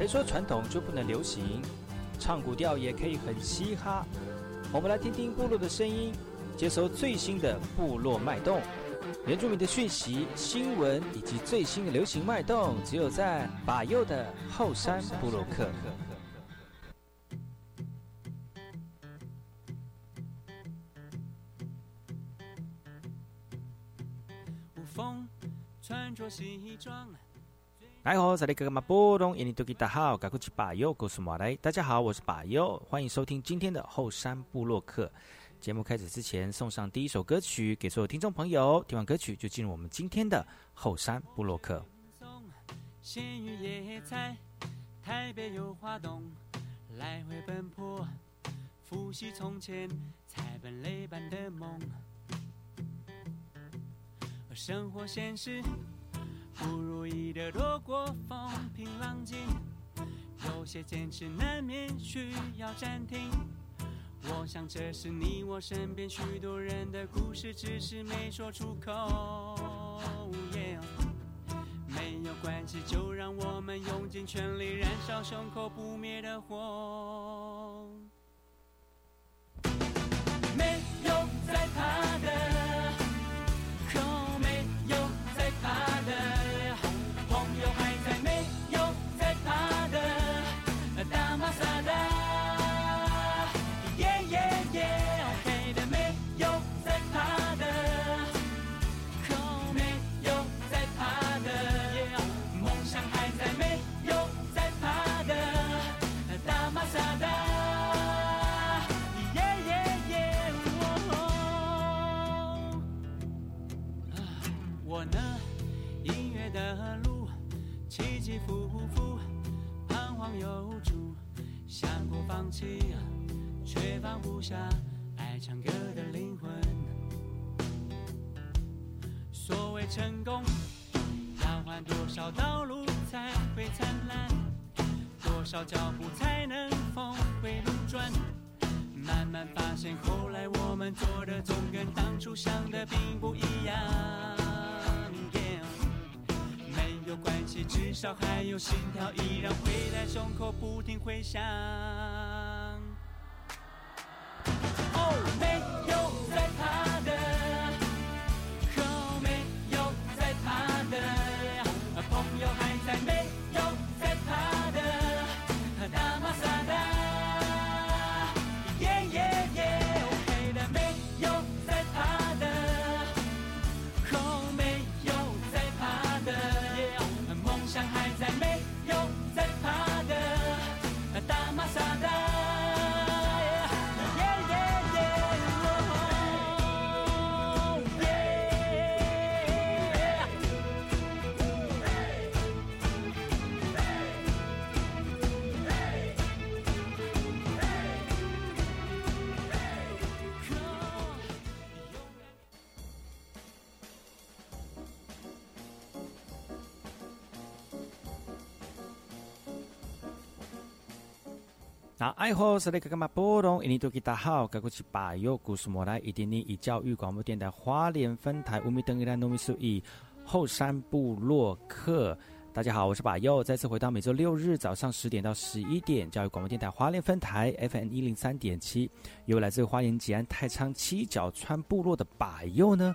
谁说传统就不能流行？唱古调也可以很嘻哈。我们来听听部落的声音，接收最新的部落脉动、原住民的讯息、新闻以及最新的流行脉动，只有在把右的后山部落克风。穿着西装。来好，这里哥哥马波东，印尼多吉大好，赶快去把右告诉马来。大家好，我是把右，欢迎收听今天的后山部落客。节目开始之前，送上第一首歌曲给所有听众朋友。听完歌曲就进入我们今天的后山部落客。鲜鱼野菜，台北有花东，来回奔波，复习从前菜本累般的梦。生活现实。不如意的多过风平浪静，有些坚持难免需要暂停。我想这是你我身边许多人的故事，只是没说出口。没有关系，就让我们用尽全力燃烧胸口不灭的火。没有在怕的。不下爱唱歌的灵魂。所谓成功，要换多少道路才会灿烂？多少脚步才能峰回路转？慢慢发现，后来我们做的总跟当初想的并不一样。没有关系，至少还有心跳依然会在胸口不停回响。那爱好是那个干嘛波动？印尼多吉大好，该过去把右故事莫来，一点点以教育广播电台花莲分台乌米登伊拉糯米苏伊后山部落客。大家好，我是把右，再次回到每周六日早上十点到十一点，教育广播电台花莲分台 FM 一零三点七，由来自花莲吉安太仓七角川部落的把右呢。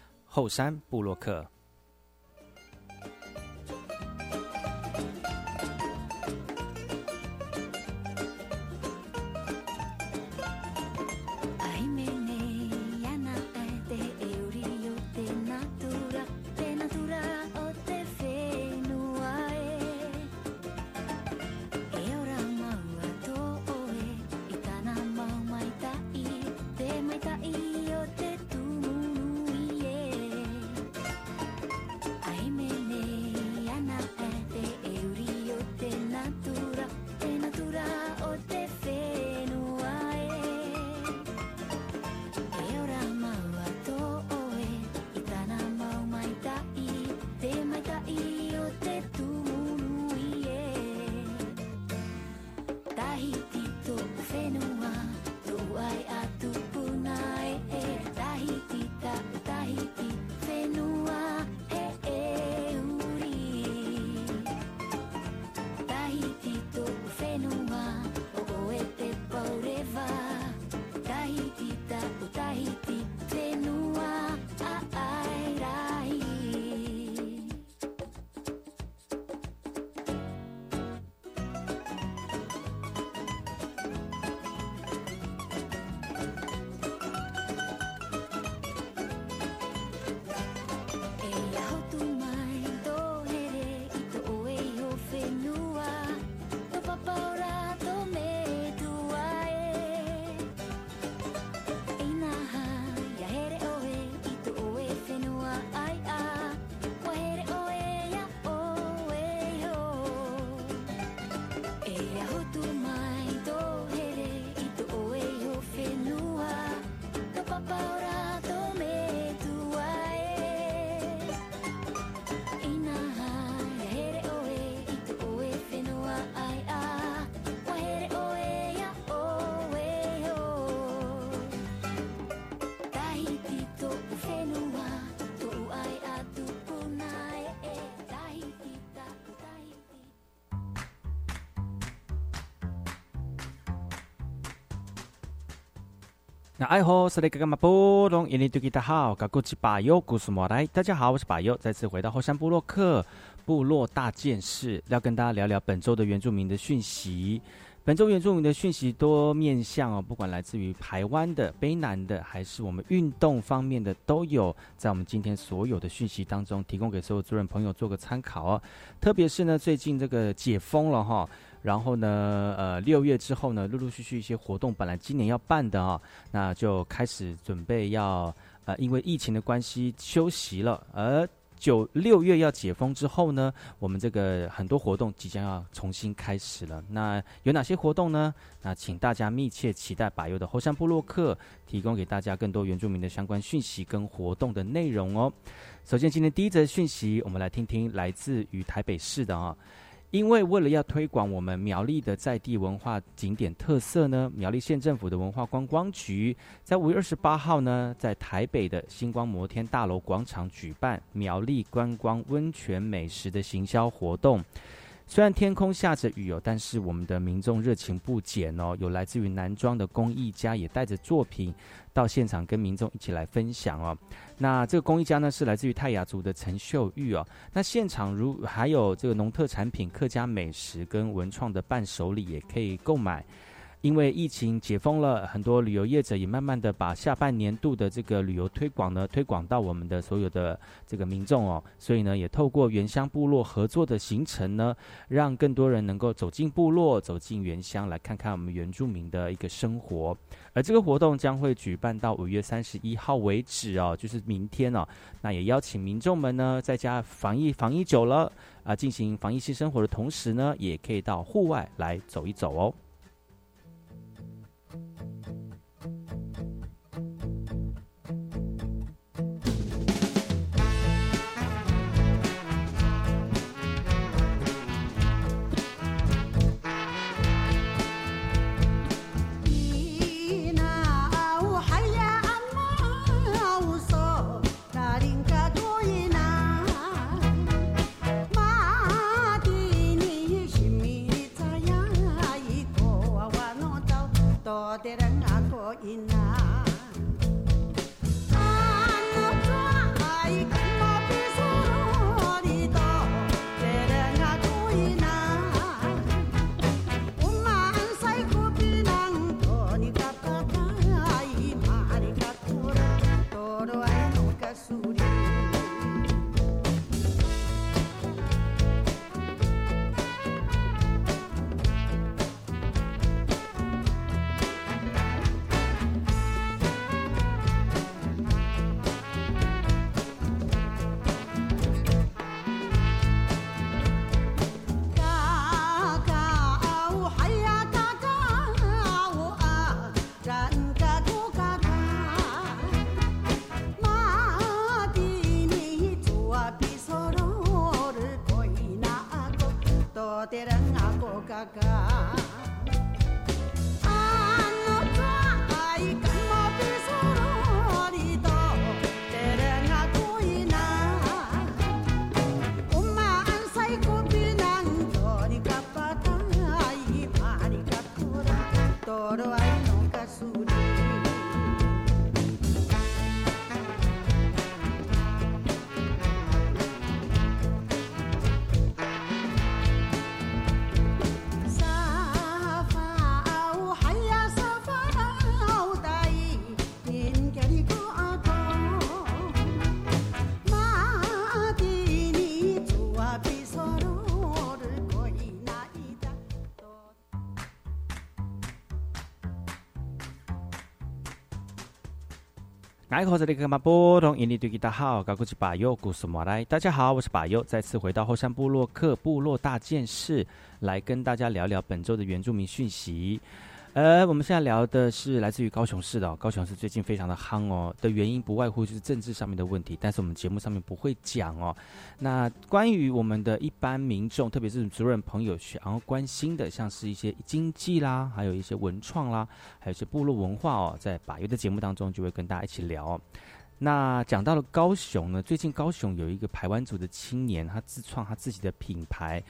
后山布洛克。那爱好是那个嘛波隆，印尼对大家好，噶古吉巴尤古苏莫来，大家好，我是巴尤，再次回到后山部落克部落大件事，要跟大家聊聊本周的原住民的讯息。本周原住民的讯息多面向哦，不管来自于台湾的、卑南的，还是我们运动方面的，都有在我们今天所有的讯息当中提供给所有主任朋友做个参考哦。特别是呢，最近这个解封了哈。然后呢，呃，六月之后呢，陆陆续续一些活动，本来今年要办的啊，那就开始准备要，呃，因为疫情的关系休息了。而九六月要解封之后呢，我们这个很多活动即将要重新开始了。那有哪些活动呢？那请大家密切期待百优的后山部落客提供给大家更多原住民的相关讯息跟活动的内容哦。首先，今天第一则讯息，我们来听听来自于台北市的啊。因为为了要推广我们苗栗的在地文化景点特色呢，苗栗县政府的文化观光局在五月二十八号呢，在台北的星光摩天大楼广场举办苗栗观光温泉美食的行销活动。虽然天空下着雨哦，但是我们的民众热情不减哦。有来自于南庄的工艺家也带着作品到现场跟民众一起来分享哦。那这个工艺家呢是来自于泰雅族的陈秀玉哦。那现场如还有这个农特产品、客家美食跟文创的伴手礼也可以购买。因为疫情解封了，很多旅游业者也慢慢的把下半年度的这个旅游推广呢，推广到我们的所有的这个民众哦，所以呢，也透过原乡部落合作的行程呢，让更多人能够走进部落，走进原乡，来看看我们原住民的一个生活。而这个活动将会举办到五月三十一号为止哦，就是明天哦。那也邀请民众们呢，在家防疫防疫久了啊，进行防疫性生活的同时呢，也可以到户外来走一走哦。的人啊，多英啊。I. 大家好，我是巴佑，再次回到后山部落克部落大件事，来跟大家聊聊本周的原住民讯息。呃，我们现在聊的是来自于高雄市的，高雄市最近非常的夯哦，的原因不外乎就是政治上面的问题，但是我们节目上面不会讲哦。那关于我们的一般民众，特别是主任朋友想要关心的，像是一些经济啦，还有一些文创啦，还有一些部落文化哦，在把月的节目当中就会跟大家一起聊。那讲到了高雄呢，最近高雄有一个台湾族的青年，他自创他自己的品牌。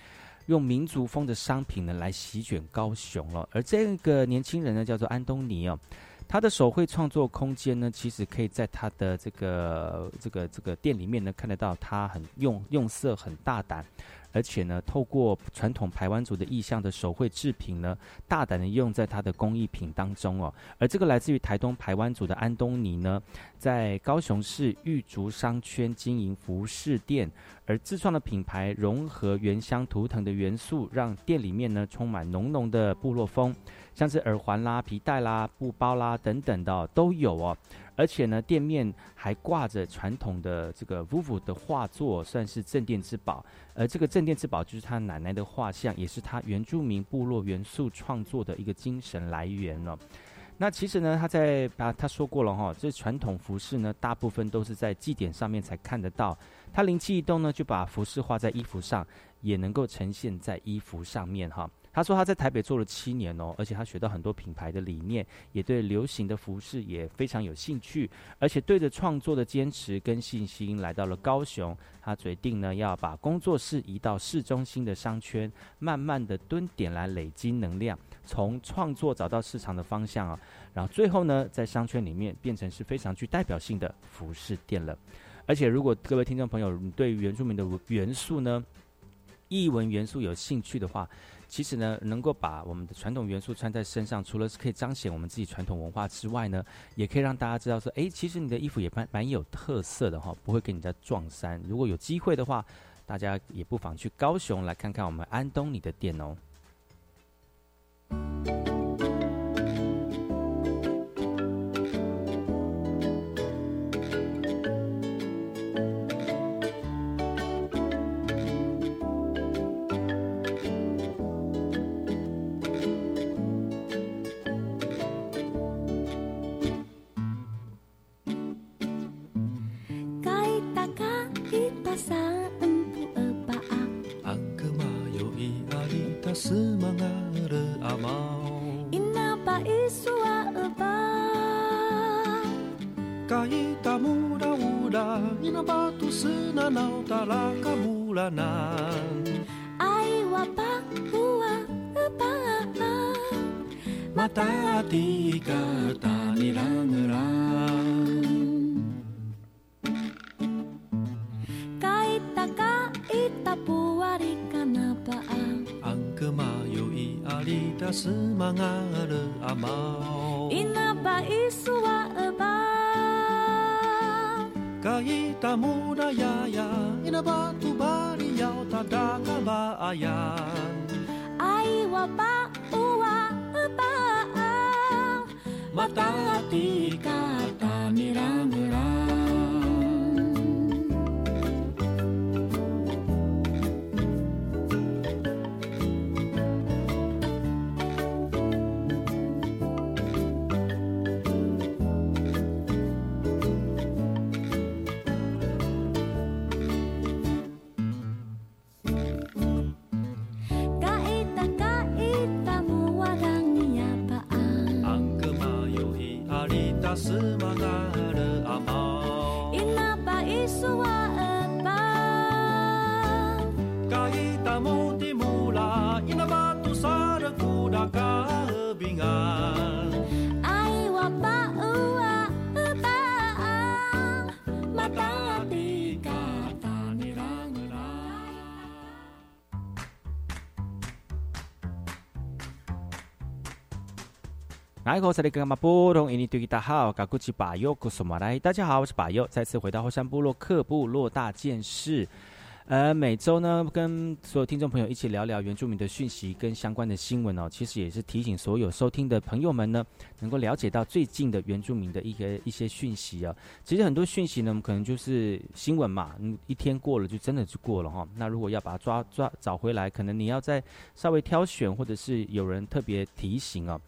用民族风的商品呢来席卷高雄了，而这个年轻人呢叫做安东尼哦，他的手绘创作空间呢，其实可以在他的这个这个这个店里面呢看得到，他很用用色很大胆。而且呢，透过传统台湾族的意象的手绘制品呢，大胆的用在它的工艺品当中哦。而这个来自于台东台湾族的安东尼呢，在高雄市玉竹商圈经营服饰店，而自创的品牌融合原乡图腾的元素，让店里面呢充满浓浓的部落风，像是耳环啦、皮带啦、布包啦等等的都有哦。而且呢，店面还挂着传统的这个 Vuvu 的画作，算是镇店之宝。而这个镇店之宝就是他奶奶的画像，也是他原住民部落元素创作的一个精神来源了。那其实呢，他在啊他说过了哈，这传统服饰呢，大部分都是在祭典上面才看得到。他灵机一动呢，就把服饰画在衣服上，也能够呈现在衣服上面哈。他说他在台北做了七年哦，而且他学到很多品牌的理念，也对流行的服饰也非常有兴趣，而且对着创作的坚持跟信心来到了高雄。他决定呢要把工作室移到市中心的商圈，慢慢的蹲点来累积能量，从创作找到市场的方向啊，然后最后呢在商圈里面变成是非常具代表性的服饰店了。而且如果各位听众朋友你对原住民的元素呢，译文元素有兴趣的话，其实呢，能够把我们的传统元素穿在身上，除了是可以彰显我们自己传统文化之外呢，也可以让大家知道说，哎，其实你的衣服也蛮蛮有特色的哈，不会跟你家撞衫。如果有机会的话，大家也不妨去高雄来看看我们安东尼的店哦。nanau talaka mulana 休まざる雨大家好，我是巴友，再次回到后山部落克部落大件事。呃，每周呢，跟所有听众朋友一起聊聊原住民的讯息跟相关的新闻哦。其实也是提醒所有收听的朋友们呢，能够了解到最近的原住民的一些一些讯息啊。其实很多讯息呢，我们可能就是新闻嘛，嗯，一天过了就真的就过了哈。那如果要把它抓抓找回来，可能你要再稍微挑选，或者是有人特别提醒哦。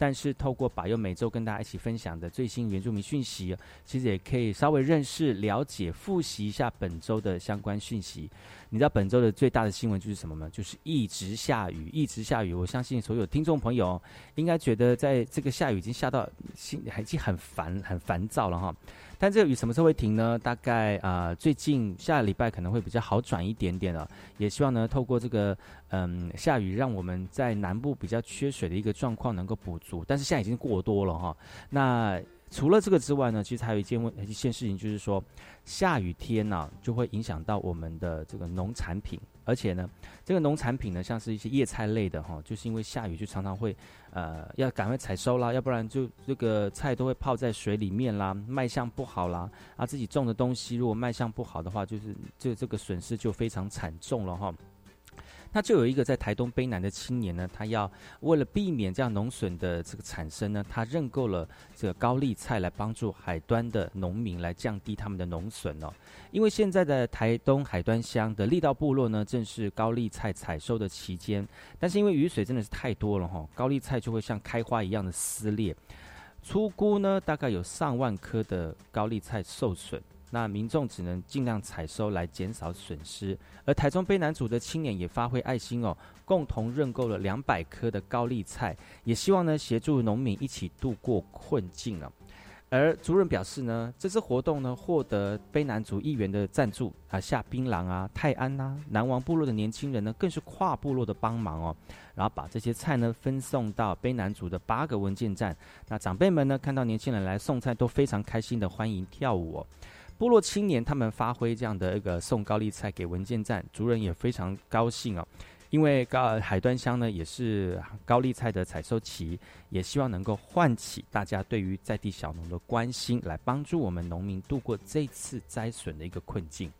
但是透过把佑每周跟大家一起分享的最新原住民讯息，其实也可以稍微认识、了解、复习一下本周的相关讯息。你知道本周的最大的新闻就是什么吗？就是一直下雨，一直下雨。我相信所有听众朋友应该觉得，在这个下雨已经下到心已经很烦、很烦躁了哈。但这个雨什么时候会停呢？大概啊，最近下礼拜可能会比较好转一点点了。也希望呢，透过这个嗯下雨，让我们在南部比较缺水的一个状况能够补足。但是现在已经过多了哈。那除了这个之外呢，其实还有一件问一件事情，就是说下雨天呢，就会影响到我们的这个农产品，而且呢，这个农产品呢，像是一些叶菜类的哈，就是因为下雨就常常会呃要赶快采收啦，要不然就这个菜都会泡在水里面啦，卖相不好啦，啊自己种的东西如果卖相不好的话，就是这这个损失就非常惨重了哈。那就有一个在台东卑南的青年呢，他要为了避免这样农损的这个产生呢，他认购了这个高丽菜来帮助海端的农民来降低他们的农损哦。因为现在的台东海端乡的力道部落呢，正是高丽菜采收的期间，但是因为雨水真的是太多了哈，高丽菜就会像开花一样的撕裂，粗估呢大概有上万颗的高丽菜受损。那民众只能尽量采收来减少损失，而台中卑南组的青年也发挥爱心哦，共同认购了两百棵的高丽菜，也希望呢协助农民一起度过困境啊。而族人表示呢，这次活动呢获得卑南族议员的赞助啊，下槟榔啊、泰安呐、南王部落的年轻人呢更是跨部落的帮忙哦，然后把这些菜呢分送到卑南族的八个文件站。那长辈们呢看到年轻人来送菜都非常开心的欢迎跳舞哦。部落青年他们发挥这样的一个送高丽菜给文件站族人也非常高兴哦，因为高海端乡呢也是高丽菜的采收期，也希望能够唤起大家对于在地小农的关心，来帮助我们农民度过这次灾损的一个困境。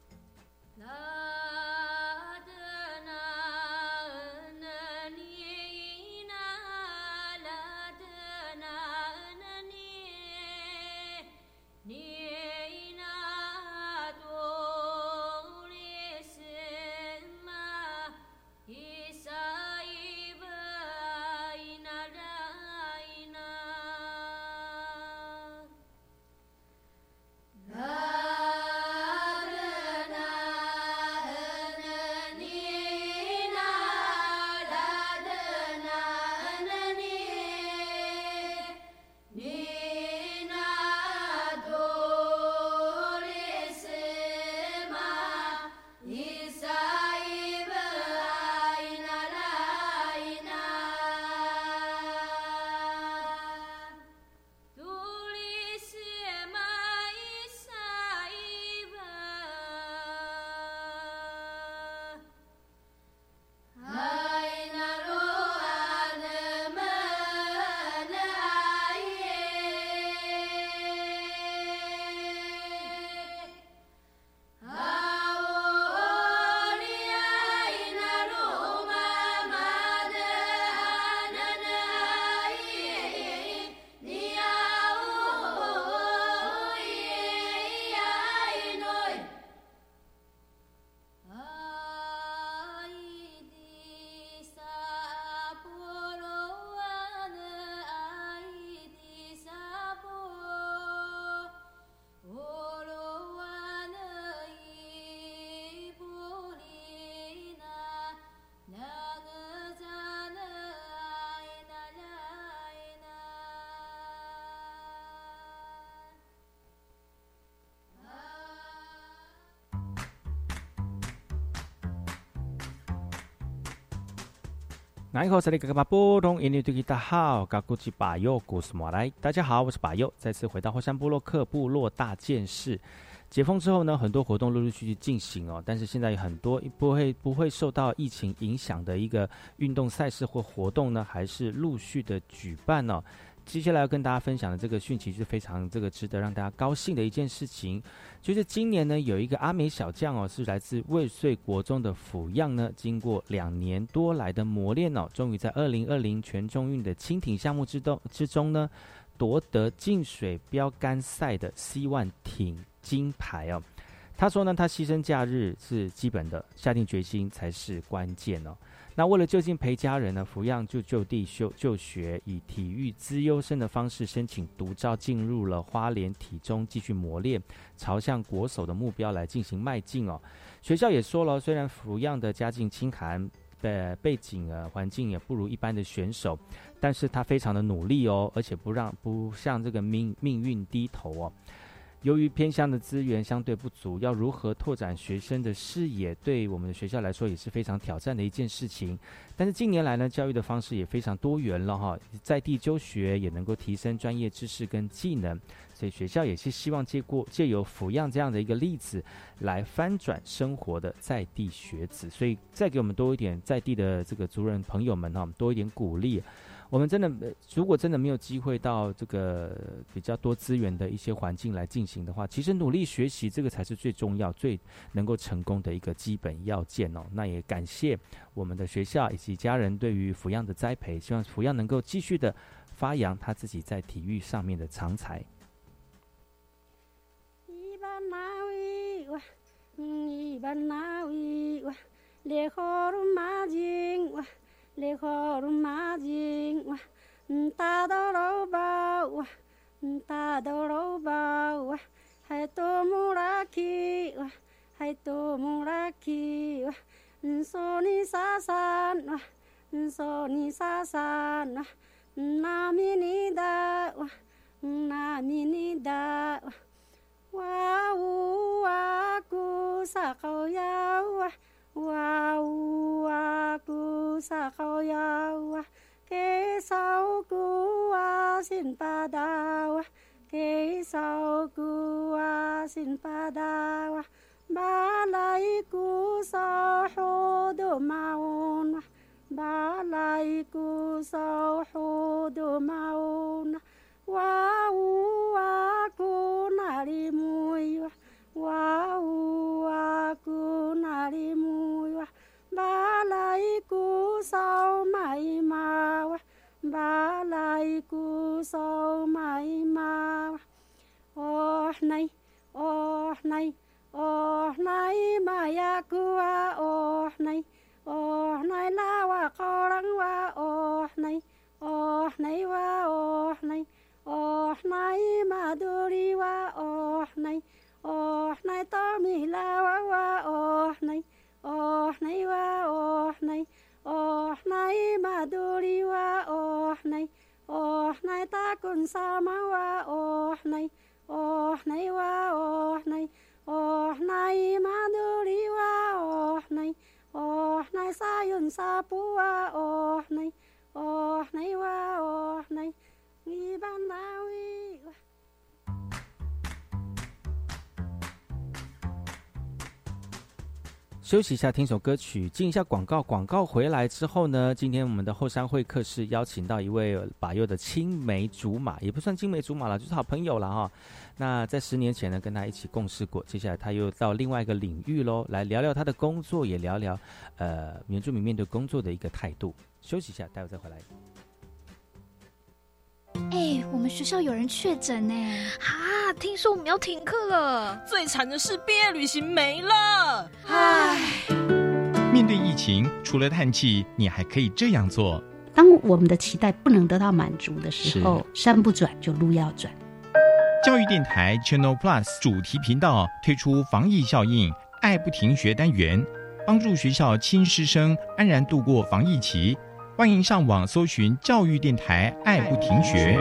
大好，嘎古吉巴佑古斯莫来，大家好，我是巴友，再次回到火山部落克部落大件事。解封之后呢，很多活动陆陆续续进行哦，但是现在有很多不会不会受到疫情影响的一个运动赛事或活动呢，还是陆续的举办哦。接下来要跟大家分享的这个讯息是非常这个值得让大家高兴的一件事情，就是今年呢有一个阿美小将哦，是来自未遂国中的抚样呢，经过两年多来的磨练哦，终于在二零二零全中运的轻艇项目之中之中呢，夺得进水标杆赛的 C 万艇金牌哦。他说呢，他牺牲假日是基本的，下定决心才是关键哦。那为了就近陪家人呢，福样就就地修就学，以体育资优生的方式申请独招，进入了花莲体中继续磨练，朝向国手的目标来进行迈进哦。学校也说了，虽然福样的家境清寒，的背景啊环境也不如一般的选手，但是他非常的努力哦，而且不让不向这个命命运低头哦。由于偏乡的资源相对不足，要如何拓展学生的视野，对我们的学校来说也是非常挑战的一件事情。但是近年来呢，教育的方式也非常多元了哈，在地就学也能够提升专业知识跟技能，所以学校也是希望借过借由抚养这样的一个例子，来翻转生活的在地学子。所以再给我们多一点在地的这个族人朋友们哈，多一点鼓励。我们真的，如果真的没有机会到这个比较多资源的一些环境来进行的话，其实努力学习这个才是最重要、最能够成功的一个基本要件哦。那也感谢我们的学校以及家人对于抚养的栽培，希望抚养能够继续的发扬他自己在体育上面的长才。烈火如麻金哇，大刀老包哇，大刀老包哇，还多木拉起哇，还多木拉起哇，索尼沙山哇，索尼沙山哇，那米尼达哇，那米尼达哇，哇呜哇咕沙高呀哇。哇呜哇咕沙好呀哇，给扫咕哇辛巴达哇，给扫咕哇辛巴达哇，巴来咕扫好多马乌哇，巴来咕扫好多马乌哇，哇呜哇咕那里木哇。哇呜哇咕那里木哇，巴来咕扫买马哇，巴来咕扫买马哇，哦奈哦奈哦奈玛呀咕啊哦奈哦奈拉哇高朗哇哦奈哦奈哇哦奈哦奈玛杜里哇哦奈。哦奈多米拉哇哇哦奈哦奈哇哦奈哦奈马杜里哇哦奈哦奈达坤萨玛哇哦奈哦奈哇哦奈哦奈马杜里哇哦奈哦奈萨云萨布哇哦奈哦奈哇哦奈伊班纳休息一下，听首歌曲，进一下广告。广告回来之后呢，今天我们的后山会客室邀请到一位把佑的青梅竹马，也不算青梅竹马了，就是好朋友了哈。那在十年前呢，跟他一起共事过，接下来他又到另外一个领域喽，来聊聊他的工作，也聊聊呃原住民面对工作的一个态度。休息一下，待会再回来。哎，我们学校有人确诊呢！啊，听说我们要停课了。最惨的是毕业旅行没了。唉，面对疫情，除了叹气，你还可以这样做。当我们的期待不能得到满足的时候，山不转就路要转。教育电台 Channel Plus 主题频道推出防疫效应“爱不停学”单元，帮助学校亲师生安然度过防疫期。欢迎上网搜寻教育电台，爱不停学。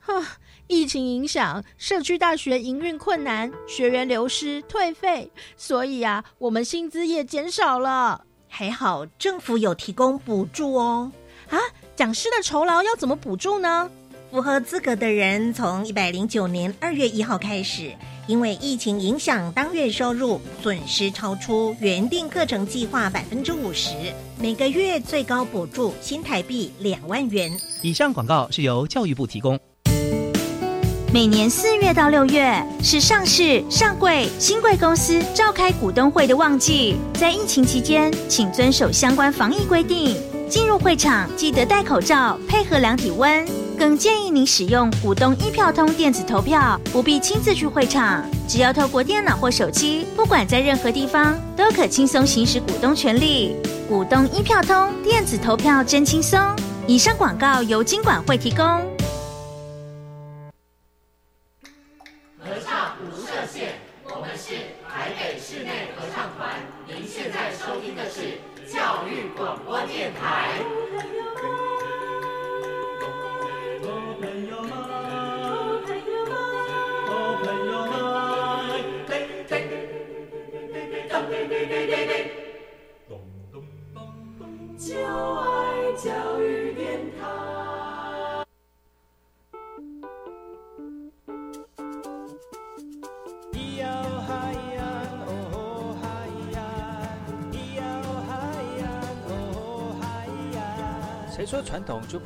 哈，疫情影响，社区大学营运困难，学员流失退费，所以啊，我们薪资也减少了。还好政府有提供补助哦。啊，讲师的酬劳要怎么补助呢？符合资格的人，从一百零九年二月一号开始。因为疫情影响，当月收入损失超出原定课程计划百分之五十，每个月最高补助新台币两万元。以上广告是由教育部提供。每年四月到六月是上市、上柜、新贵公司召开股东会的旺季，在疫情期间，请遵守相关防疫规定。进入会场记得戴口罩，配合量体温。更建议您使用股东一票通电子投票，不必亲自去会场，只要透过电脑或手机，不管在任何地方，都可轻松行使股东权利。股东一票通电子投票真轻松。以上广告由金管会提供。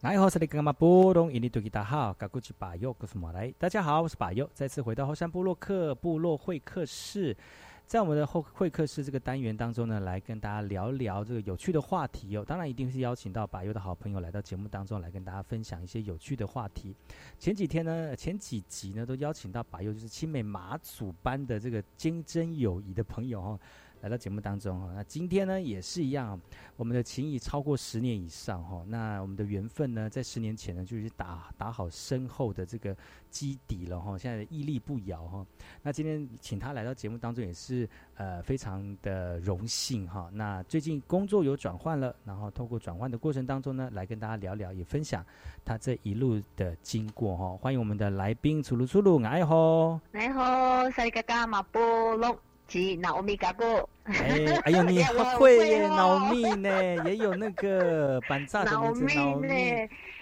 大好，嘎古吉巴佑，告诉马来，大家好，我是巴佑，再次回到后山部落克部落会客室，在我们的后会客室这个单元当中呢，来跟大家聊聊这个有趣的话题哦。当然，一定是邀请到巴佑的好朋友来到节目当中来跟大家分享一些有趣的话题。前几天呢，前几集呢，都邀请到巴佑，就是青美马祖班的这个坚贞友谊的朋友哈。来到节目当中哈，那今天呢也是一样，我们的情谊超过十年以上哈，那我们的缘分呢，在十年前呢就是打打好深厚的这个基底了哈，现在屹立不摇哈。那今天请他来到节目当中也是呃非常的荣幸哈。那最近工作有转换了，然后通过转换的过程当中呢，来跟大家聊聊，也分享他这一路的经过哈。欢迎我们的来宾，楚鲁楚鲁，哎吼，哎吼，塞嘎嘎马波隆。吉脑米嘎哥，哎，哎呦，你 好会耶，脑米呢，也有那个板炸的名字，脑米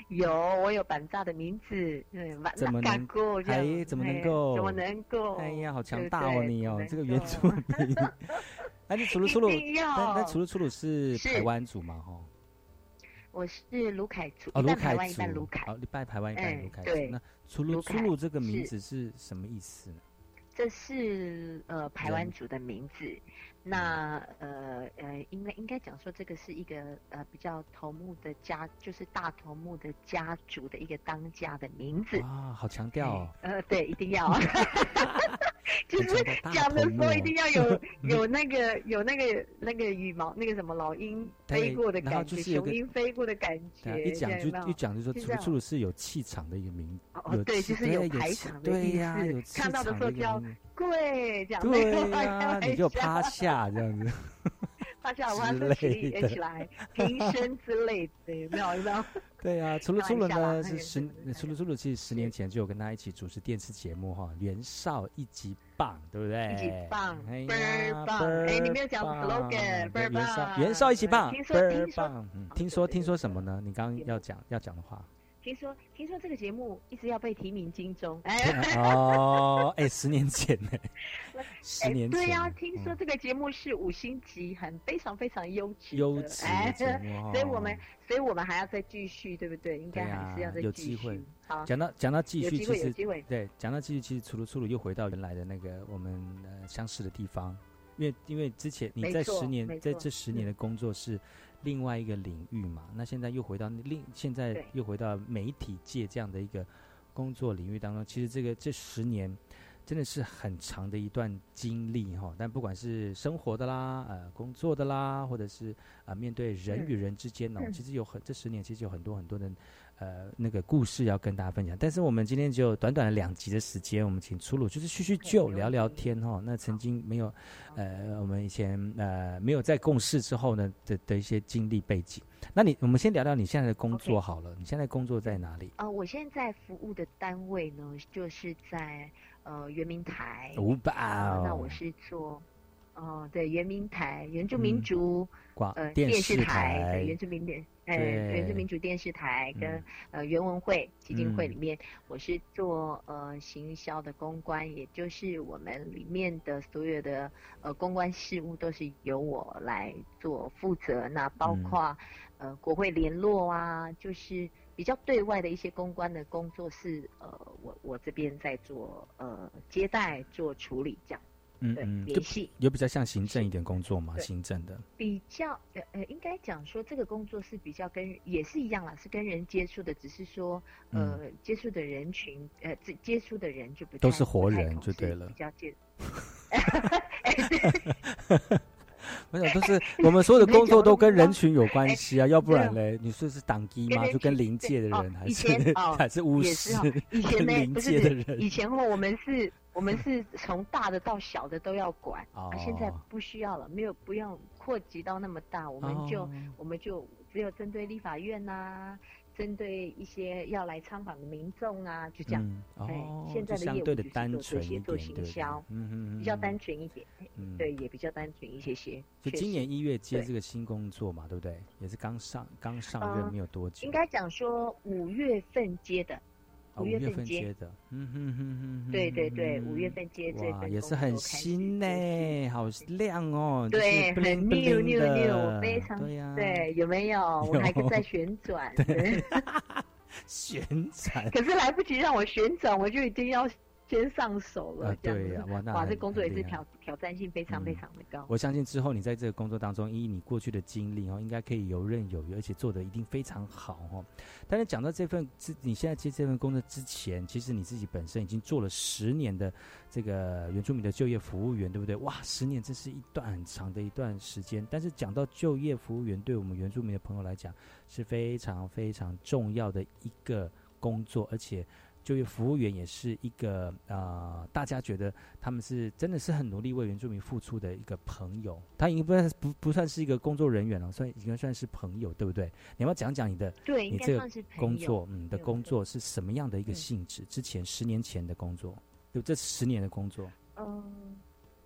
有，我有板炸的名字，怎么能够？哎，怎么能够？怎么能够？哎呀，好强大哦，你哦，这个原住民。哎，你除了出鲁，那那除了出鲁是台湾族嘛？哈，我是卢凯族，哦，卢凯族，卢凯，哦，一半台湾一半卢凯族。那除了出鲁这个名字是什么意思呢？这是呃排湾族的名字，那呃呃应该应该讲说这个是一个呃比较头目的家，就是大头目的家族的一个当家的名字啊，好强调哦。呃，对，一定要，就是讲的时候一定要有 有那个有那个那个羽毛那个什么老鹰飞过的感觉，雄鹰飞过的感觉。一讲就一讲就说楚楚是有气场的一个名，哦，对，就是有排场的意思，看到的时候就要。跪这样对呀，你就趴 下这样子，趴下我们起立起来，平身之类的，有没有？有没有？对啊，除了除了呢是十，除了除了其实十年前就有跟他一起主持电视节目哈，袁绍一级棒，对不对？一级棒，倍儿棒！哎，你没有讲 slogan，倍儿棒！袁绍一级棒，倍儿棒！听说听说什么呢？你刚刚要讲要讲的话。听说听说这个节目一直要被提名金钟，哎。哦，哎，十年前呢，十年前。对呀，听说这个节目是五星级，很非常非常优质优质节目，所以我们所以我们还要再继续，对不对？应该还是要再继续。好，讲到讲到继续，其实机会。对，讲到继续，其实出了出路又回到原来的那个我们呃相识的地方，因为因为之前你在十年在这十年的工作是。另外一个领域嘛，那现在又回到另，现在又回到媒体界这样的一个工作领域当中。其实这个这十年真的是很长的一段经历哈。但不管是生活的啦，呃，工作的啦，或者是啊，面对人与人之间呢，其实有很这十年其实有很多很多的。呃，那个故事要跟大家分享，但是我们今天只有短短的两集的时间，我们请出鲁就是叙叙旧，聊聊天哈。那曾经没有，呃，我们以前呃没有在共事之后呢的的一些经历背景。那你我们先聊聊你现在的工作好了，你现在工作在哪里？啊，我现在服务的单位呢，就是在呃圆明台。五百。那我是做。哦，对，原民台原住民族呃电视台，原住民电，呃原住民族电视台跟呃原文会基金会里面，我是做呃行销的公关，也就是我们里面的所有的呃公关事务都是由我来做负责，那包括呃国会联络啊，就是比较对外的一些公关的工作是呃我我这边在做呃接待做处理这样。嗯嗯，联系有比较像行政一点工作吗？行政的比较呃呃，应该讲说这个工作是比较跟也是一样啦，是跟人接触的，只是说呃接触的人群呃接接触的人就不都是活人就对了，比较接。没有，都是我们所有的工作都跟人群有关系啊，要不然嘞，你说是党机吗？就跟临界的人还是 还是巫师？以前临界的人，以前哦，我们是。我们是 从大的到小的都要管，啊，现在不需要了，没有不用扩及到那么大，我们就我们就只有针对立法院呐，针对一些要来参访的民众啊，就这样。哦，现在的业务就是做这些做行销，嗯嗯比较单纯一点。嗯，对，也比较单纯一些些。就今年一月接这个新工作嘛，对不对？也是刚上刚上任没有多久。应该讲说五月份接的。五月份接。的，嗯哼哼哼，对对对，五月份接这份也是很新呢，好亮哦，对，很 new new new，非常对呀，对，有没有？我还可以在旋转，旋转，可是来不及让我旋转，我就已经要。先上手了，对呀，哇，这工作也是挑挑战性非常非常的高。我相信之后你在这个工作当中，以你过去的经历哦，应该可以游刃有余，而且做的一定非常好哦。但是讲到这份，之你现在接这份工作之前，其实你自己本身已经做了十年的这个原住民的就业服务员，对不对？哇，十年这是一段很长的一段时间。但是讲到就业服务员，对我们原住民的朋友来讲是非常非常重要的一个工作，而且。就业服务员也是一个呃，大家觉得他们是真的是很努力为原住民付出的一个朋友。他已经不算不不算是一个工作人员了，算应该算是朋友，对不对？你要不要讲讲你的对，你这个工作，嗯，的工作是什么样的一个性质？之前十年前的工作，就这十年的工作。嗯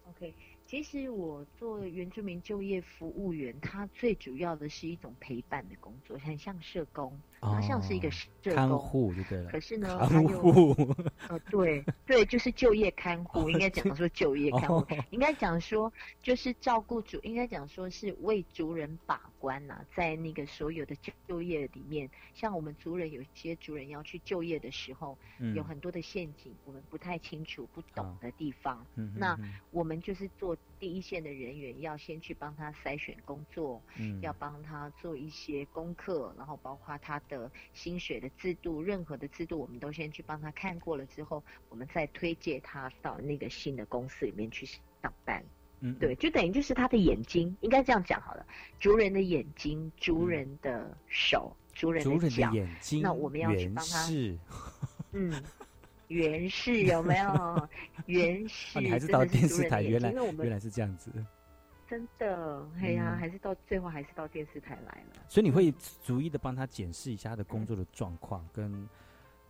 ，OK。其实我做原住民就业服务员，它最主要的是一种陪伴的工作，很像社工，它像是一个社工看护就对了。可是呢，看护，呃，对对，就是就业看护，应该讲说就业看护，应该讲说就是照顾主，应该讲说是为族人把关呐，在那个所有的就业里面，像我们族人有些族人要去就业的时候，有很多的陷阱，我们不太清楚、不懂的地方，那我们就是做。第一线的人员要先去帮他筛选工作，嗯，要帮他做一些功课，然后包括他的薪水的制度，任何的制度我们都先去帮他看过了之后，我们再推荐他到那个新的公司里面去上班。嗯，对，就等于就是他的眼睛，应该这样讲好了，族人的眼睛，族人的手，族人的脚，那我们要去帮他，嗯。原氏有没有？原氏还是到电视台？原来原来是这样子。真的，哎呀，还是到最后还是到电视台来了。所以你会逐一的帮他检视一下他的工作的状况跟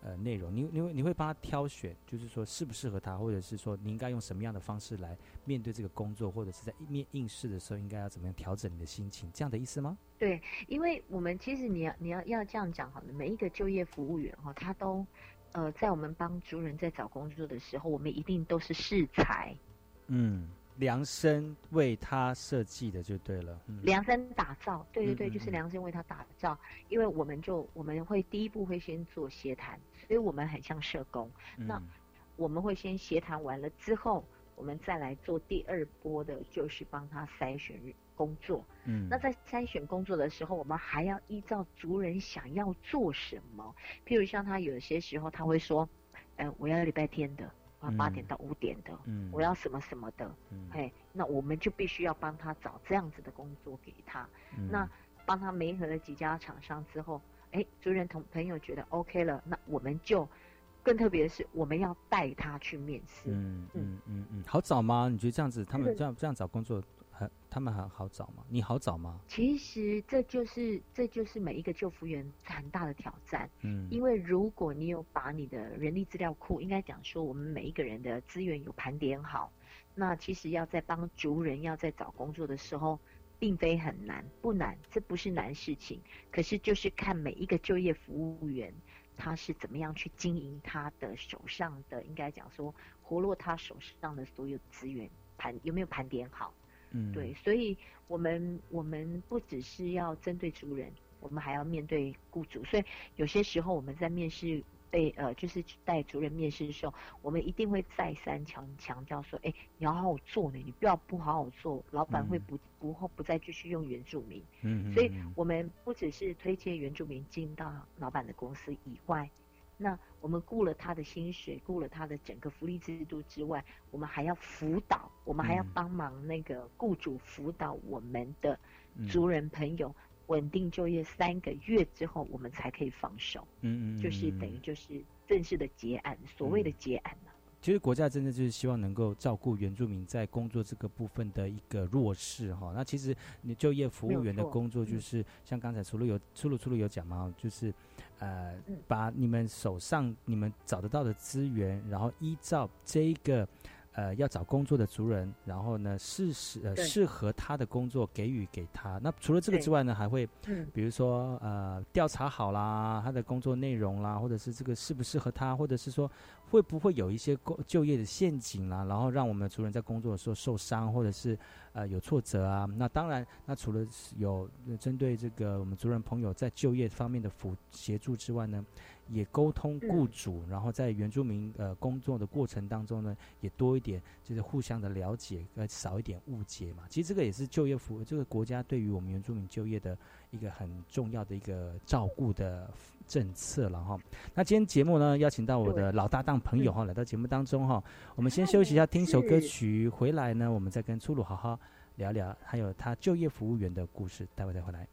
呃内容。你你会你会帮他挑选，就是说适不适合他，或者是说你应该用什么样的方式来面对这个工作，或者是在面应试的时候应该要怎么样调整你的心情？这样的意思吗？对，因为我们其实你要你要要这样讲好了，每一个就业服务员哈，他都。呃，在我们帮族人在找工作的时候，我们一定都是试才，嗯，量身为他设计的就对了，嗯量身打造，对对对，就是量身为他打造。因为我们就我们会第一步会先做协谈，所以我们很像社工。那我们会先协谈完了之后，我们再来做第二波的，就是帮他筛选。工作，嗯，那在筛选工作的时候，我们还要依照族人想要做什么。譬如像他有些时候他会说，呃，我要礼拜天的，啊，八点到五点的，嗯，我要什么什么的，嗯，嘿，那我们就必须要帮他找这样子的工作给他。嗯那帮他媒合了几家厂商之后，哎，族人同朋友觉得 OK 了，那我们就更特别的是，我们要带他去面试。嗯嗯嗯嗯，好找吗？你觉得这样子，他们这样这样找工作？他们很好找吗？你好找吗？其实这就是这就是每一个救服员很大的挑战。嗯，因为如果你有把你的人力资料库，应该讲说我们每一个人的资源有盘点好，那其实要在帮族人要在找工作的时候，并非很难，不难，这不是难事情。可是就是看每一个就业服务员他是怎么样去经营他的手上的，应该讲说活络他手上的所有资源盘有没有盘点好。嗯，对，所以我们我们不只是要针对族人，我们还要面对雇主。所以有些时候我们在面试被呃，就是带族人面试的时候，我们一定会再三强强调说，哎，你要好好做呢，你不要不好好做，老板会不不后不再继续用原住民。嗯，所以我们不只是推荐原住民进到老板的公司以外。那我们雇了他的薪水，雇了他的整个福利制度之外，我们还要辅导，我们还要帮忙那个雇主辅导我们的族人朋友稳定就业三个月之后，我们才可以放手。嗯嗯，就是等于就是正式的结案，所谓的结案呢。其实国家真的就是希望能够照顾原住民在工作这个部分的一个弱势哈。那其实你就业服务员的工作就是像刚才除了有出路出路有讲嘛，就是呃把你们手上你们找得到的资源，然后依照这一个。呃，要找工作的族人，然后呢，适时呃适合他的工作给予给他。那除了这个之外呢，还会，比如说呃调查好啦，他的工作内容啦，或者是这个适不适合他，或者是说会不会有一些工就业的陷阱啦，然后让我们的族人在工作的时候受伤，或者是呃有挫折啊。那当然，那除了有针对这个我们族人朋友在就业方面的辅协助之外呢。也沟通雇主，然后在原住民呃工作的过程当中呢，也多一点就是互相的了解，呃少一点误解嘛。其实这个也是就业服这个国家对于我们原住民就业的一个很重要的一个照顾的政策了哈。那今天节目呢，邀请到我的老搭档朋友哈 来到节目当中哈。我们先休息一下，听首歌曲，回来呢，我们再跟初鲁好好聊聊，还有他就业服务员的故事，待会再回来。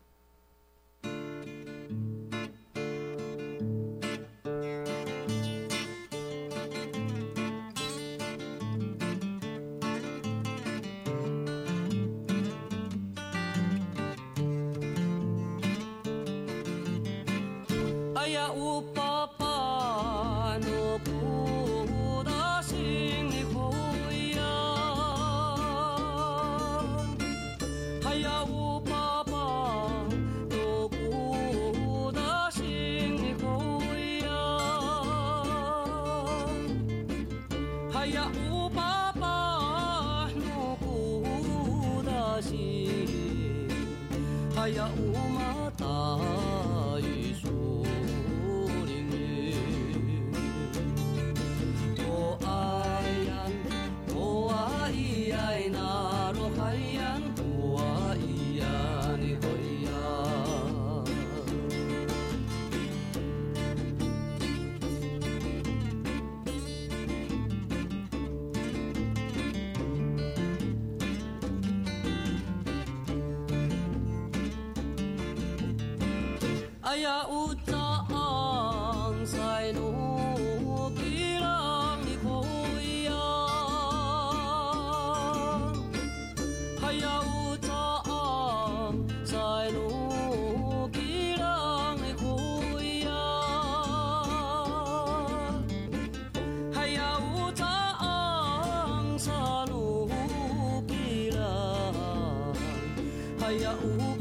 yeah.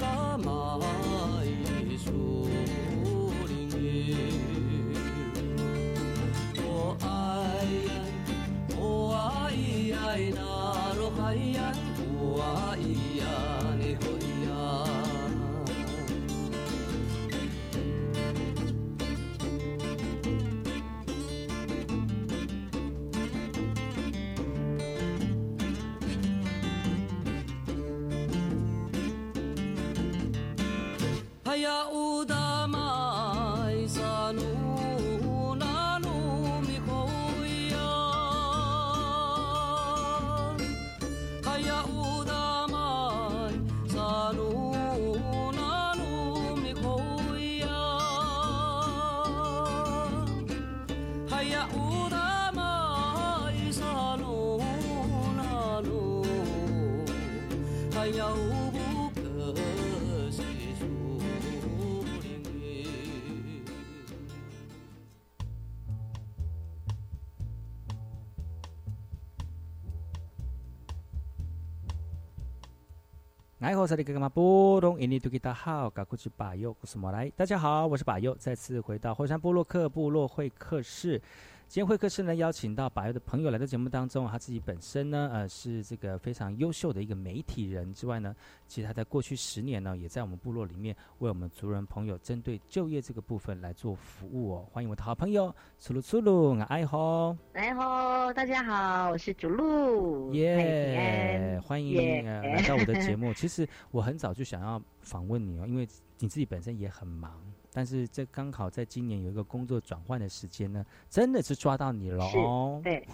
哎，好，这里干嘛？波东印尼土吉达好，嘎古吉巴尤古斯莫来。大家好，我是巴尤，再次回到火山部落克部落会客室。今天会客室呢，邀请到百优的朋友来到节目当中。他自己本身呢，呃，是这个非常优秀的一个媒体人之外呢，其实他在过去十年呢，也在我们部落里面为我们族人朋友针对就业这个部分来做服务哦。欢迎我的好朋友楚露楚露，爱好，爱好，大家好，我是主露，耶，欢迎来到我的节目。其实我很早就想要访问你哦，因为你自己本身也很忙。但是这刚好在今年有一个工作转换的时间呢，真的是抓到你了哦。对，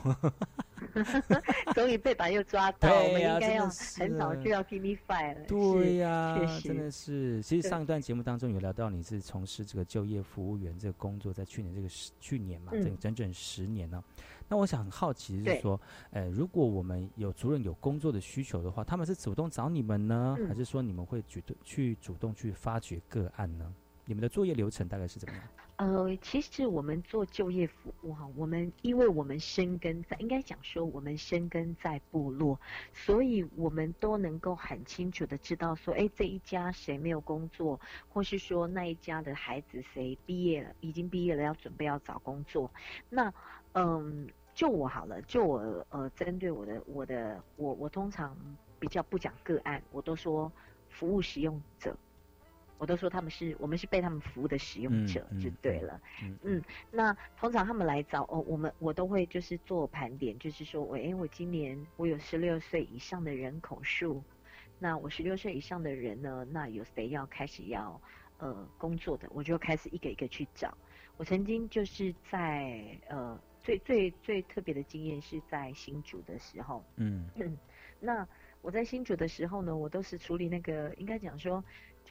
终于被把又抓到，我们应该要很早就要 give me five 了。对呀，真的是。其实上一段节目当中有聊到你是从事这个就业服务员这个工作，在去年这个十去年嘛，整整整十年呢。那我想很好奇是说，呃，如果我们有主任有工作的需求的话，他们是主动找你们呢，还是说你们会主动去主动去发掘个案呢？你们的作业流程大概是怎么样？呃，其实我们做就业服务哈，我们因为我们生根在，应该讲说我们生根在部落，所以我们都能够很清楚的知道说，哎，这一家谁没有工作，或是说那一家的孩子谁毕业了，已经毕业了要准备要找工作，那嗯。就我好了，就我呃，针对我的我的我我通常比较不讲个案，我都说服务使用者，我都说他们是我们是被他们服务的使用者就对了。嗯，那通常他们来找哦，我们我都会就是做盘点，就是说我哎，我今年我有十六岁以上的人口数，那我十六岁以上的人呢，那有谁要开始要呃工作的，我就开始一个一个去找。我曾经就是在呃。最最最特别的经验是在新竹的时候，嗯，那我在新竹的时候呢，我都是处理那个，应该讲说，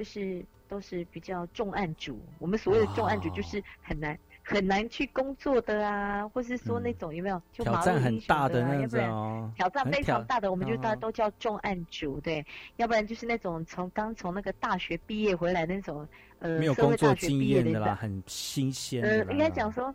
就是都是比较重案组。我们所谓的重案组就是很难很难去工作的啊，或是说那种有没有就挑战很大的那种，挑战非常大的，我们就大家都叫重案组，对，要不然就是那种从刚从那个大学毕业回来那种，呃，没有工作经验的啦，很新鲜。呃，应该讲说。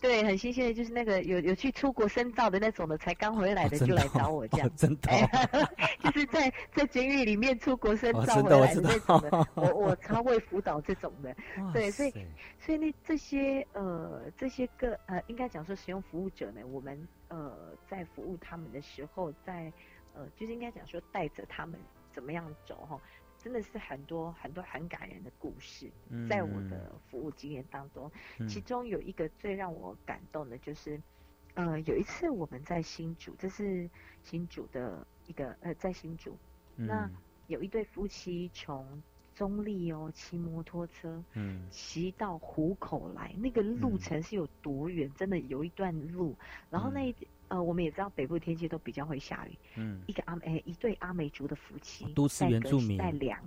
对，很新鲜的，就是那个有有去出国深造的那种的，才刚回来的就来找我这样，真的，就是在在监狱里面出国深造回来的那种的，我我。超会辅导这种的，对，所以所以那这些呃这些个呃应该讲说使用服务者呢，我们呃在服务他们的时候，在呃就是应该讲说带着他们怎么样走哈。真的是很多很多很感人的故事，在我的服务经验当中，其中有一个最让我感动的，就是，呃，有一次我们在新竹，这是新竹的一个呃，在新竹，那有一对夫妻从中立哦骑摩托车，嗯，骑到湖口来，那个路程是有多远？真的有一段路，然后那一。呃，我们也知道北部天气都比较会下雨。嗯，一个阿美一对阿美族的夫妻，都市原住民带两，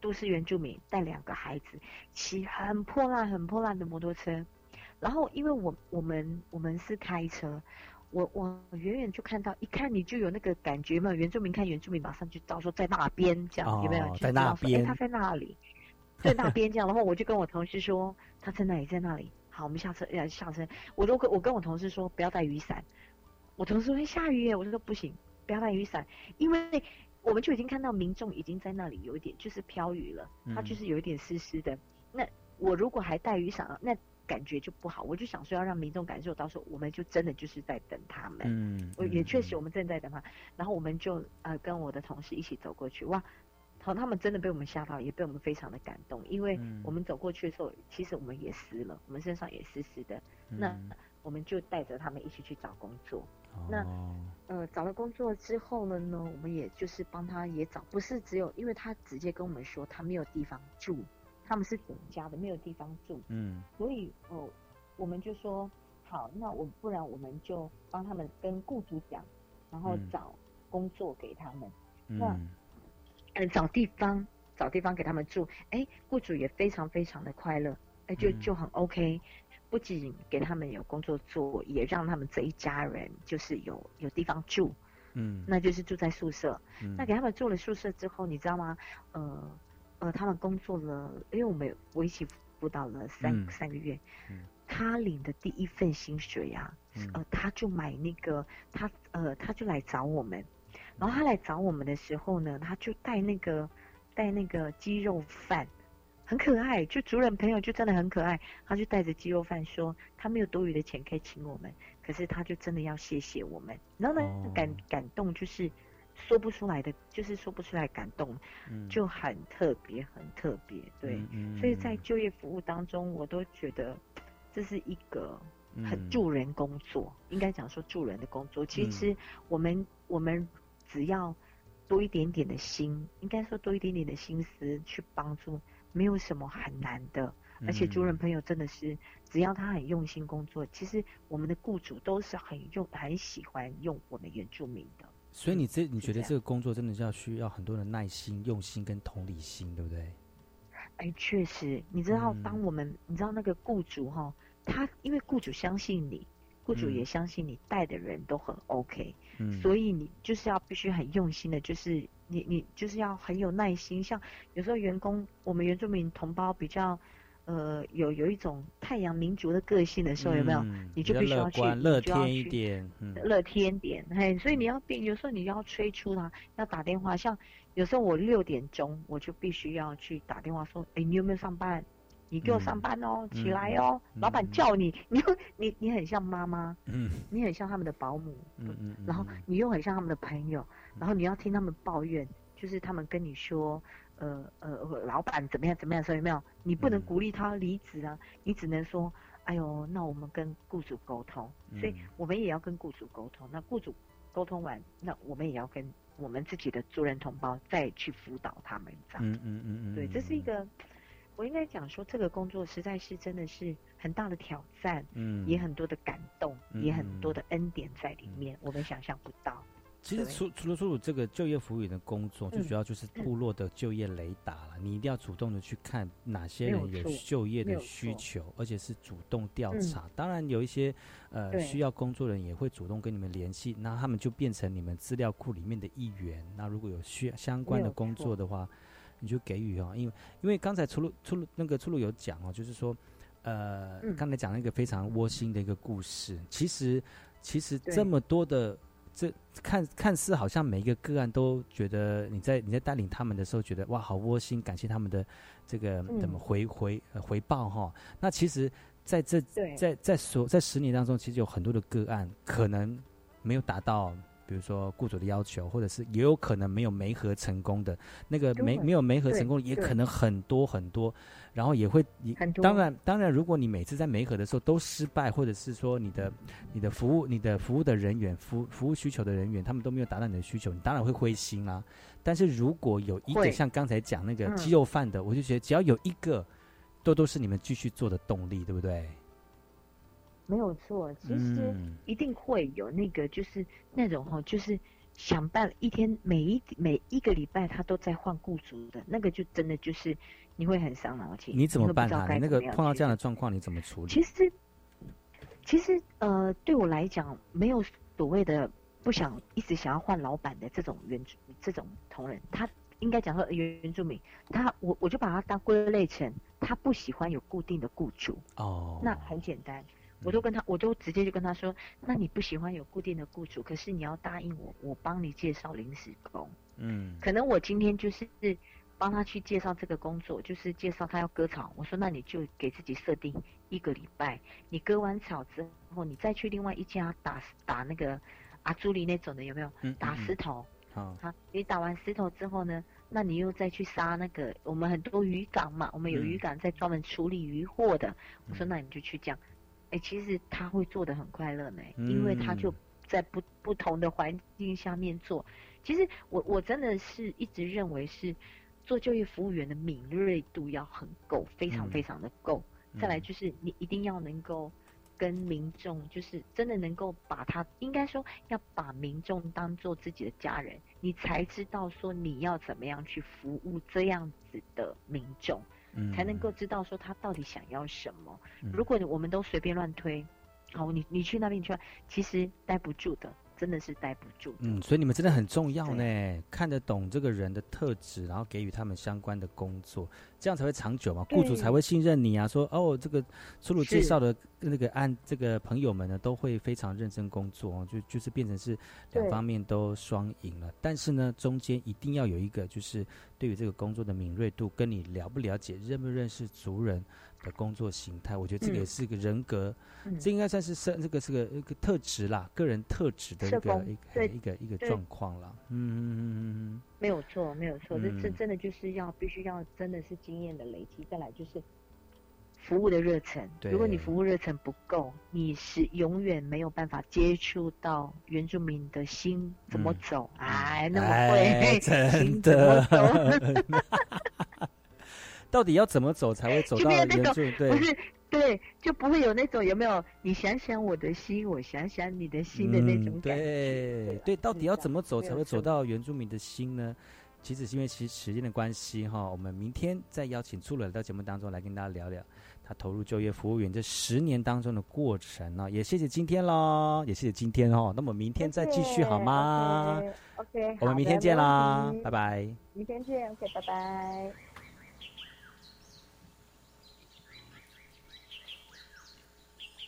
都市原住民带两个孩子，骑很破烂、很破烂的摩托车。然后，因为我我们我们是开车，我我远远就看到，一看你就有那个感觉嘛。原住民看原住民，马上就知道说在那边这样，有没有？在那边，他在那里，在那边这样。然后我就跟我同事说，他在那里，在那里。好，我们下车，要下车。我都跟我跟我同事说，不要带雨伞。我同事会下雨耶，我就说不行，不要带雨伞，因为我们就已经看到民众已经在那里有一点就是飘雨了，它就是有一点湿湿的。那我如果还带雨伞，那感觉就不好。我就想说要让民众感受到说，我们就真的就是在等他们。嗯，我也确实我们正在等他。然后我们就呃跟我的同事一起走过去，哇，好，他们真的被我们吓到，也被我们非常的感动，因为我们走过去的时候，其实我们也湿了，我们身上也湿湿的。那我们就带着他们一起去找工作。那呃找了工作之后了呢，我们也就是帮他也找，不是只有，因为他直接跟我们说他没有地方住，他们是整家的没有地方住，嗯，所以哦我们就说好，那我不然我们就帮他们跟雇主讲，然后找工作给他们，那嗯找地方找地方给他们住，哎雇主也非常非常的快乐，哎就就很 OK。不仅给他们有工作做，也让他们这一家人就是有有地方住，嗯，那就是住在宿舍。那给他们住了宿舍之后，你知道吗？呃呃，他们工作了，因为我们我一起辅导了三三个月，他领的第一份薪水呀，呃，他就买那个他呃他就来找我们，然后他来找我们的时候呢，他就带那个带那个鸡肉饭。很可爱，就主人朋友就真的很可爱。他就带着鸡肉饭说，他没有多余的钱可以请我们，可是他就真的要谢谢我们。然后呢，感感动就是说不出来的，就是说不出来感动，就很特别，很特别。对，所以在就业服务当中，我都觉得这是一个很助人工作，应该讲说助人的工作。其实我们我们只要多一点点的心，应该说多一点点的心思去帮助。没有什么很难的，而且主人朋友真的是，只要他很用心工作，其实我们的雇主都是很用很喜欢用我们原住民的。所以你这你觉得这个工作真的是要需要很多的耐心、用心跟同理心，对不对？哎，确实，你知道，当我们你知道那个雇主哈，他因为雇主相信你，雇主也相信你带的人都很 OK，嗯，所以你就是要必须很用心的，就是你你就是要很有耐心。像有时候员工，我们原住民同胞比较。呃，有有一种太阳民族的个性的时候，有没有？你就必须要去，乐天一点，乐天点。嘿，所以你要变，有时候你要催促他，要打电话。像有时候我六点钟，我就必须要去打电话说：“哎，你有没有上班？你给我上班哦，起来哦，老板叫你。你又你你很像妈妈，嗯，你很像他们的保姆，嗯嗯，然后你又很像他们的朋友，然后你要听他们抱怨，就是他们跟你说。”呃呃，老板怎么样怎么样？所以没有？你不能鼓励他离职啊，你只能说，哎呦，那我们跟雇主沟通，所以我们也要跟雇主沟通。那雇主沟通完，那我们也要跟我们自己的族人同胞再去辅导他们，这样。嗯嗯嗯嗯。对，这是一个，我应该讲说，这个工作实在是真的是很大的挑战，嗯，也很多的感动，也很多的恩典在里面，我们想象不到。其实除除了说这个就业服务员的工作，最主要就是部落的就业雷达了。你一定要主动的去看哪些人有就业的需求，而且是主动调查。当然有一些呃需要工作人也会主动跟你们联系，那他们就变成你们资料库里面的一员。那如果有需相关的工作的话，你就给予哦。因为因为刚才出路出路那个出路有讲哦，就是说呃刚才讲了一个非常窝心的一个故事。其实其实这么多的。这看看似好像每一个个案都觉得你在你在带领他们的时候，觉得哇好窝心，感谢他们的这个怎么回回回报哈。那其实在这在在所在十年当中，其实有很多的个案可能没有达到。比如说雇主的要求，或者是也有可能没有媒合成功的，那个没没有媒合成功，也可能很多很多，然后也会，当然当然，如果你每次在媒合的时候都失败，或者是说你的你的服务你的服务的人员服服务需求的人员，他们都没有达到你的需求，你当然会灰心啦。但是如果有一个像刚才讲那个鸡肉饭的，我就觉得只要有一个，都都是你们继续做的动力，对不对？没有错，其实一定会有那个，就是那种哈，就是想办一天每一每一个礼拜他都在换雇主的那个，就真的就是你会很伤脑筋。你怎么办啊？那个碰到这样的状况，你怎么处理？其实，其实呃，对我来讲，没有所谓的不想一直想要换老板的这种原这种同仁，他应该讲说原原住民，他我我就把他当归类成他不喜欢有固定的雇主哦，那很简单。我都跟他，我都直接就跟他说，那你不喜欢有固定的雇主，可是你要答应我，我帮你介绍临时工。嗯，可能我今天就是帮他去介绍这个工作，就是介绍他要割草。我说那你就给自己设定一个礼拜，你割完草之后，你再去另外一家打打那个阿朱里那种的有没有？打石头。好，好，你打完石头之后呢，那你又再去杀那个我们很多渔港嘛，我们有渔港在专门处理渔货的。我说那你就去这样。哎，其实他会做的很快乐呢，因为他就在不不同的环境下面做。其实我我真的是一直认为是做就业服务员的敏锐度要很够，非常非常的够。再来就是你一定要能够跟民众，就是真的能够把他，应该说要把民众当做自己的家人，你才知道说你要怎么样去服务这样子的民众。才能够知道说他到底想要什么。如果我们都随便乱推，好，你你去那边去，其实待不住的。真的是待不住。嗯，所以你们真的很重要呢，看得懂这个人的特质，然后给予他们相关的工作，这样才会长久嘛，雇主才会信任你啊。说哦，这个出入介绍的那个按这个朋友们呢，都会非常认真工作，就就是变成是两方面都双赢了。但是呢，中间一定要有一个，就是对于这个工作的敏锐度，跟你了不了解、认不认识族人。的工作形态，我觉得这个也是一个人格，这应该算是生这个是个一个特质啦，个人特质的一个一个一个一个状况了。嗯嗯嗯嗯嗯，没有错，没有错，这这真的就是要必须要真的是经验的累积，再来就是服务的热忱。如果你服务热忱不够，你是永远没有办法接触到原住民的心怎么走，哎，那么会真的。到底要怎么走才会走到原住？对，不是，对，就不会有那种有没有？你想想我的心，我想想你的心的那种感觉。对，对，到底要怎么走才会走到原住民的心呢？其实是因为其实时间的关系哈，我们明天再邀请出来到节目当中来跟大家聊聊他投入就业服务员这十年当中的过程呢。也谢谢今天喽，也谢谢今天哦。那么明天再继续好吗？OK，我们明天见啦，拜拜。明天见，OK，拜拜。